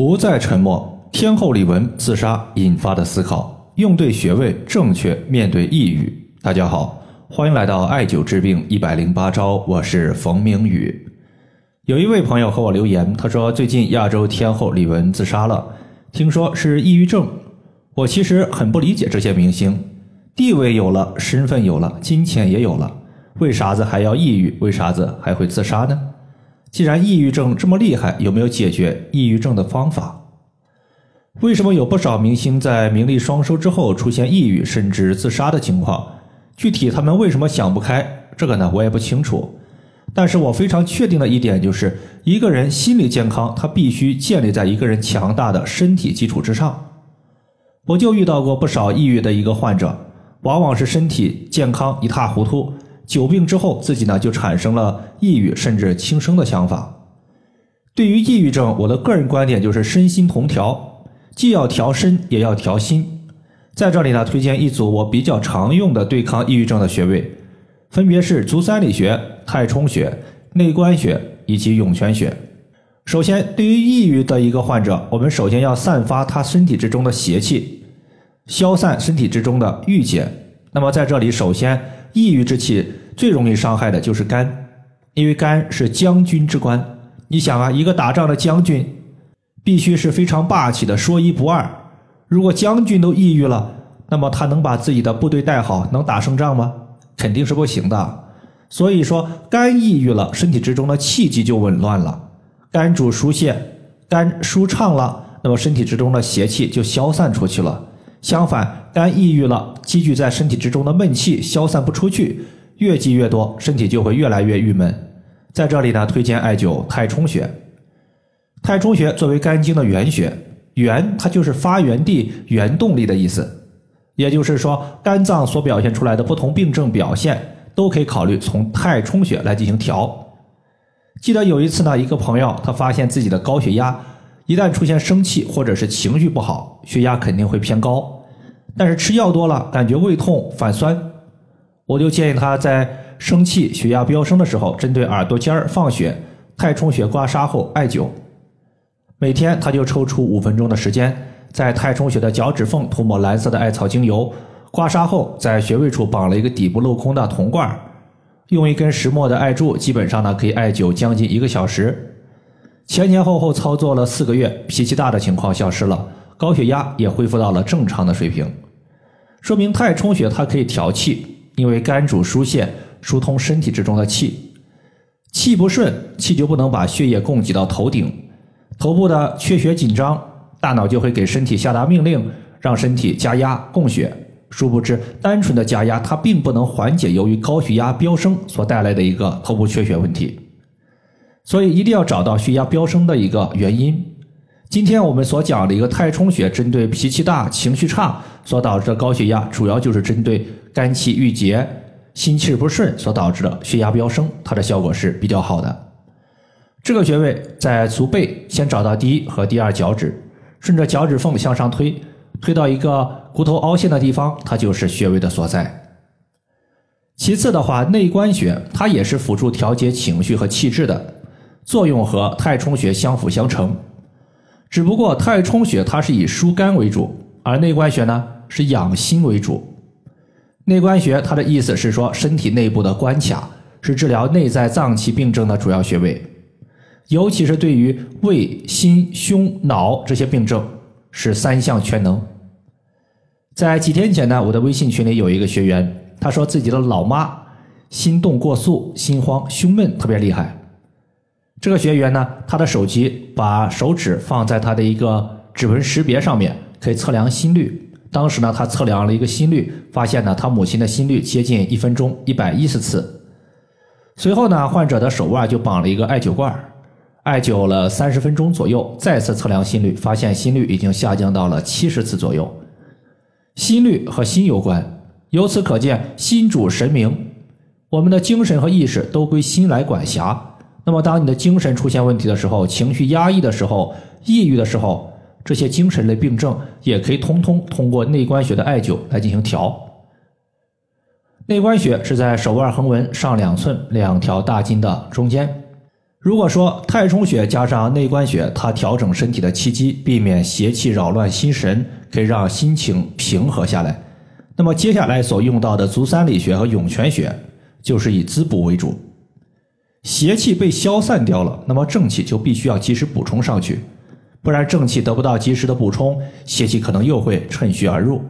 不再沉默。天后李玟自杀引发的思考，用对穴位正确面对抑郁。大家好，欢迎来到艾灸治病一百零八招，我是冯明宇。有一位朋友和我留言，他说最近亚洲天后李玟自杀了，听说是抑郁症。我其实很不理解这些明星，地位有了，身份有了，金钱也有了，为啥子还要抑郁？为啥子还会自杀呢？既然抑郁症这么厉害，有没有解决抑郁症的方法？为什么有不少明星在名利双收之后出现抑郁甚至自杀的情况？具体他们为什么想不开，这个呢我也不清楚。但是我非常确定的一点就是，一个人心理健康，他必须建立在一个人强大的身体基础之上。我就遇到过不少抑郁的一个患者，往往是身体健康一塌糊涂。久病之后，自己呢就产生了抑郁甚至轻生的想法。对于抑郁症，我的个人观点就是身心同调，既要调身，也要调心。在这里呢，推荐一组我比较常用的对抗抑郁症的穴位，分别是足三里穴、太冲穴、内关穴以及涌泉穴。首先，对于抑郁的一个患者，我们首先要散发他身体之中的邪气，消散身体之中的郁结。那么在这里，首先抑郁之气。最容易伤害的就是肝，因为肝是将军之官。你想啊，一个打仗的将军必须是非常霸气的，说一不二。如果将军都抑郁了，那么他能把自己的部队带好，能打胜仗吗？肯定是不行的。所以说，肝抑郁了，身体之中的气机就紊乱了。肝主疏泄，肝舒畅了，那么身体之中的邪气就消散出去了。相反，肝抑郁了，积聚在身体之中的闷气消散不出去。越积越多，身体就会越来越郁闷。在这里呢，推荐艾灸太冲穴。太冲穴作为肝经的原穴，原它就是发源地、原动力的意思。也就是说，肝脏所表现出来的不同病症表现，都可以考虑从太冲穴来进行调。记得有一次呢，一个朋友他发现自己的高血压，一旦出现生气或者是情绪不好，血压肯定会偏高。但是吃药多了，感觉胃痛、反酸。我就建议他在生气、血压飙升的时候，针对耳朵尖儿放血，太冲穴刮痧后艾灸。每天他就抽出五分钟的时间，在太冲穴的脚趾缝涂抹蓝色的艾草精油，刮痧后在穴位处绑了一个底部镂空的铜罐，用一根石墨的艾柱，基本上呢可以艾灸将近一个小时。前前后后操作了四个月，脾气大的情况消失了，高血压也恢复到了正常的水平，说明太冲穴它可以调气。因为肝主疏泄，疏通身体之中的气，气不顺，气就不能把血液供给到头顶，头部的缺血紧张，大脑就会给身体下达命令，让身体加压供血。殊不知，单纯的加压它并不能缓解由于高血压飙升所带来的一个头部缺血问题。所以一定要找到血压飙升的一个原因。今天我们所讲的一个太冲穴，针对脾气大、情绪差所导致的高血压，主要就是针对。肝气郁结、心气不顺所导致的血压飙升，它的效果是比较好的。这个穴位在足背，先找到第一和第二脚趾，顺着脚趾缝向上推，推到一个骨头凹陷的地方，它就是穴位的所在。其次的话，内关穴它也是辅助调节情绪和气质的，作用和太冲穴相辅相成。只不过太冲穴它是以疏肝为主，而内关穴呢是养心为主。内关穴，它的意思是说，身体内部的关卡是治疗内在脏器病症的主要穴位，尤其是对于胃、心、胸、脑这些病症是三项全能。在几天前呢，我的微信群里有一个学员，他说自己的老妈心动过速、心慌、胸闷特别厉害。这个学员呢，他的手机把手指放在他的一个指纹识别上面，可以测量心率。当时呢，他测量了一个心率，发现呢，他母亲的心率接近一分钟一百一十次。随后呢，患者的手腕就绑了一个艾灸罐，艾灸了三十分钟左右，再次测量心率，发现心率已经下降到了七十次左右。心率和心有关，由此可见，心主神明，我们的精神和意识都归心来管辖。那么，当你的精神出现问题的时候，情绪压抑的时候，抑郁的时候。这些精神类病症也可以通通通过内关穴的艾灸来进行调。内关穴是在手腕横纹上两寸两条大筋的中间，如果说太冲穴加上内关穴，它调整身体的气机，避免邪气扰乱心神，可以让心情平和下来。那么接下来所用到的足三里穴和涌泉穴，就是以滋补为主。邪气被消散掉了，那么正气就必须要及时补充上去，不然正气得不到及时的补充，邪气可能又会趁虚而入。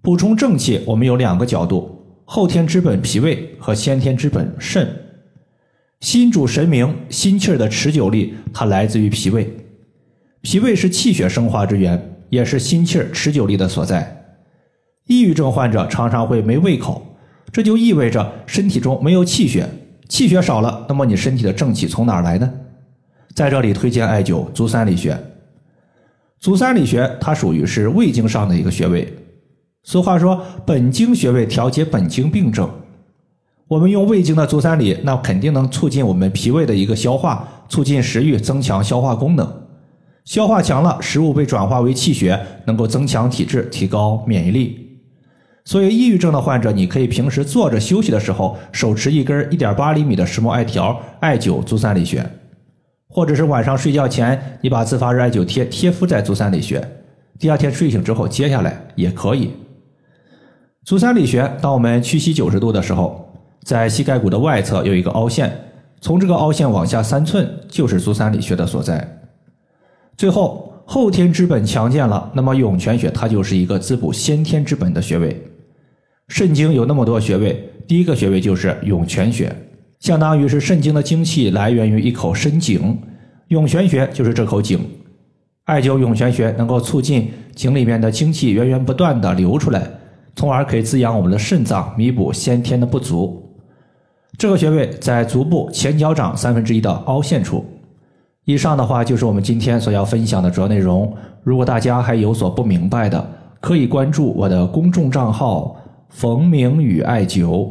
补充正气，我们有两个角度：后天之本脾胃和先天之本肾。心主神明，心气儿的持久力，它来自于脾胃。脾胃是气血生化之源，也是心气儿持久力的所在。抑郁症患者常常会没胃口，这就意味着身体中没有气血，气血少了，那么你身体的正气从哪儿来呢？在这里推荐艾灸足三里穴。足三里穴它属于是胃经上的一个穴位。俗话说，本经穴位调节本经病症。我们用胃经的足三里，那肯定能促进我们脾胃的一个消化，促进食欲，增强消化功能。消化强了，食物被转化为气血，能够增强体质，提高免疫力。所以，抑郁症的患者，你可以平时坐着休息的时候，手持一根一点八厘米的石墨艾条，艾灸足三里穴，或者是晚上睡觉前，你把自发热艾灸贴贴敷在足三里穴，第二天睡醒之后接下来也可以。足三里穴，当我们屈膝九十度的时候。在膝盖骨的外侧有一个凹陷，从这个凹陷往下三寸就是足三里穴的所在。最后后天之本强健了，那么涌泉穴它就是一个滋补先天之本的穴位。肾经有那么多穴位，第一个穴位就是涌泉穴，相当于是肾经的精气来源于一口深井，涌泉穴就是这口井。艾灸涌泉穴能够促进井里面的精气源源不断的流出来，从而可以滋养我们的肾脏，弥补先天的不足。这个穴位在足部前脚掌三分之一的凹陷处。以上的话就是我们今天所要分享的主要内容。如果大家还有所不明白的，可以关注我的公众账号“冯明宇艾灸”，